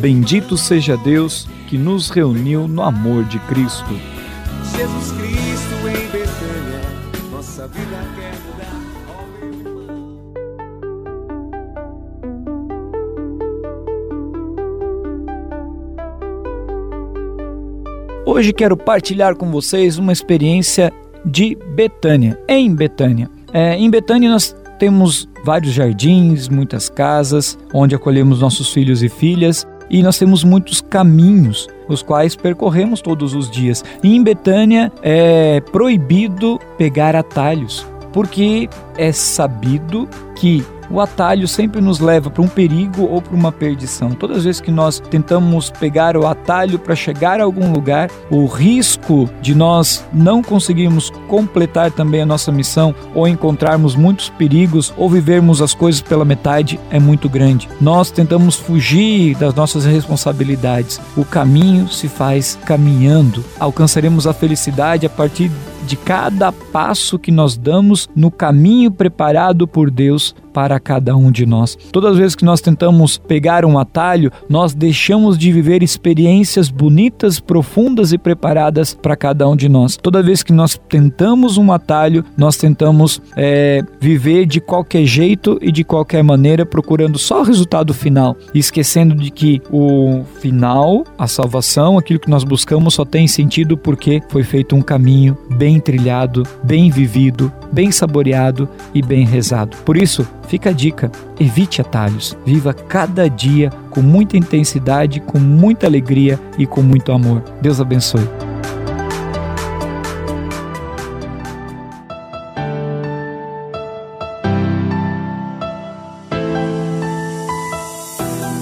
Bendito seja Deus que nos reuniu no amor de Cristo. Jesus Cristo em Betânia, nossa vida quer mudar. Hoje quero partilhar com vocês uma experiência de Betânia, em Betânia. É, em Betânia nós temos vários jardins, muitas casas, onde acolhemos nossos filhos e filhas, e nós temos muitos caminhos, os quais percorremos todos os dias. E em Betânia é proibido pegar atalhos, porque é sabido que o atalho sempre nos leva para um perigo ou para uma perdição. Todas as vezes que nós tentamos pegar o atalho para chegar a algum lugar, o risco de nós não conseguirmos completar também a nossa missão ou encontrarmos muitos perigos ou vivermos as coisas pela metade é muito grande. Nós tentamos fugir das nossas responsabilidades. O caminho se faz caminhando. Alcançaremos a felicidade a partir de cada passo que nós damos no caminho preparado por Deus para cada um de nós. Todas as vezes que nós tentamos pegar um atalho, nós deixamos de viver experiências bonitas, profundas e preparadas para cada um de nós. Toda vez que nós tentamos um atalho, nós tentamos é, viver de qualquer jeito e de qualquer maneira, procurando só o resultado final, esquecendo de que o final, a salvação, aquilo que nós buscamos, só tem sentido porque foi feito um caminho bem trilhado, bem vivido, bem saboreado e bem rezado. Por isso, fica a dica: evite atalhos, viva cada dia com muita intensidade, com muita alegria e com muito amor. Deus abençoe.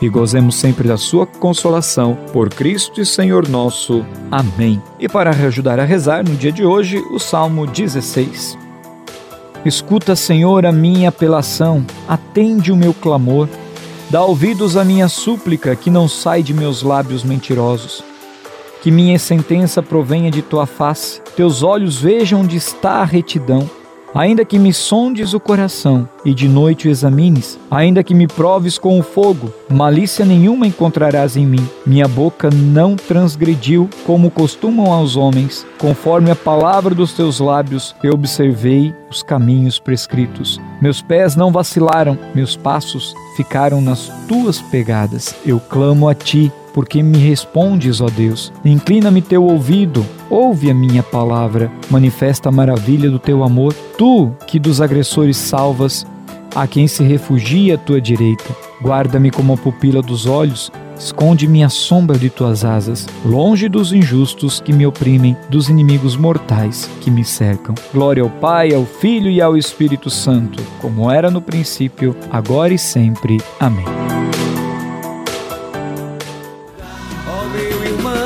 e gozemos sempre da sua consolação. Por Cristo e Senhor nosso. Amém. E para ajudar a rezar no dia de hoje, o Salmo 16. Escuta, Senhor, a minha apelação, atende o meu clamor, dá ouvidos à minha súplica, que não sai de meus lábios mentirosos. Que minha sentença provenha de tua face, teus olhos vejam onde está a retidão. Ainda que me sondes o coração e de noite o examines, ainda que me proves com o fogo, malícia nenhuma encontrarás em mim. Minha boca não transgrediu como costumam aos homens. Conforme a palavra dos teus lábios, eu observei os caminhos prescritos. Meus pés não vacilaram, meus passos ficaram nas tuas pegadas. Eu clamo a ti, porque me respondes, ó Deus. Inclina-me teu ouvido, ouve a minha palavra, manifesta a maravilha do teu amor. Tu, que dos agressores salvas, a quem se refugia à tua direita. Guarda-me como a pupila dos olhos, esconde-me a sombra de tuas asas, longe dos injustos que me oprimem, dos inimigos mortais que me cercam. Glória ao Pai, ao Filho e ao Espírito Santo, como era no princípio, agora e sempre. Amém. Vem